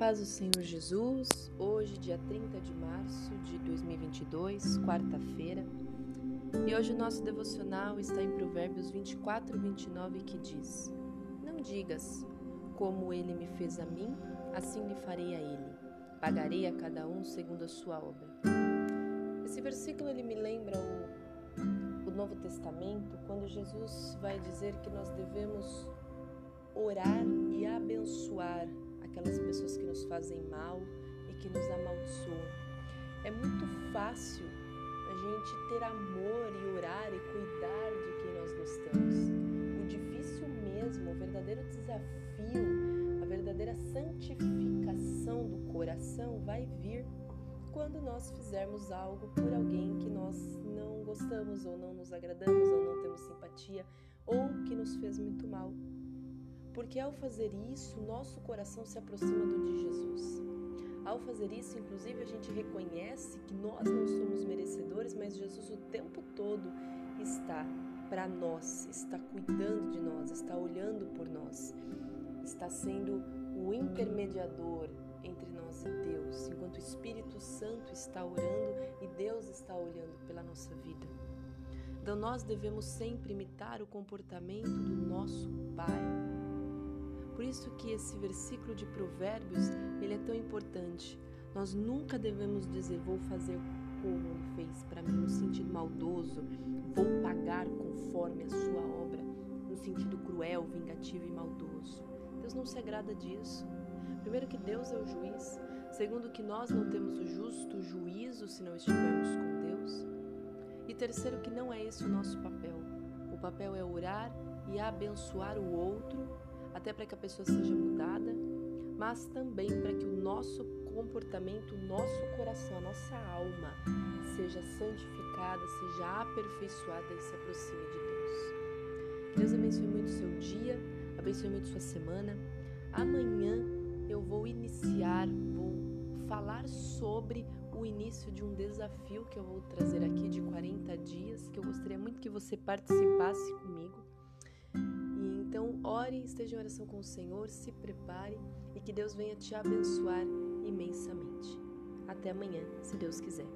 paz do Senhor Jesus, hoje, dia 30 de março de 2022, quarta-feira. E hoje o nosso devocional está em Provérbios 24 e 29 que diz: Não digas, como ele me fez a mim, assim lhe farei a ele. Pagarei a cada um segundo a sua obra. Esse versículo ele me lembra o, o Novo Testamento, quando Jesus vai dizer que nós devemos orar e abençoar aquelas pessoas fazem mal e que nos amaldiçoam. É muito fácil a gente ter amor e orar e cuidar de quem nós gostamos. O difícil mesmo, o verdadeiro desafio, a verdadeira santificação do coração vai vir quando nós fizermos algo por alguém que nós não gostamos ou não nos agradamos ou não temos simpatia ou que nos fez muito mal porque ao fazer isso, nosso coração se aproxima do de Jesus. Ao fazer isso, inclusive, a gente reconhece que nós não somos merecedores, mas Jesus o tempo todo está para nós, está cuidando de nós, está olhando por nós, está sendo o intermediador entre nós e Deus, enquanto o Espírito Santo está orando e Deus está olhando pela nossa vida. Então nós devemos sempre imitar o comportamento do nosso isso que esse versículo de Provérbios, ele é tão importante. Nós nunca devemos dizer vou fazer como ele fez para mim no sentido maldoso, vou pagar conforme a sua obra, no sentido cruel, vingativo e maldoso. Deus não se agrada disso. Primeiro que Deus é o juiz, segundo que nós não temos o justo juízo se não estivermos com Deus. E terceiro que não é esse o nosso papel. O papel é orar e abençoar o outro até para que a pessoa seja mudada, mas também para que o nosso comportamento, o nosso coração, a nossa alma seja santificada, seja aperfeiçoada e se aproxime de Deus. Deus abençoe muito o seu dia, abençoe muito sua semana. Amanhã eu vou iniciar, vou falar sobre o início de um desafio que eu vou trazer aqui de 40 dias, que eu gostaria muito que você participasse comigo. Então, ore, esteja em oração com o Senhor, se prepare e que Deus venha te abençoar imensamente. Até amanhã, se Deus quiser.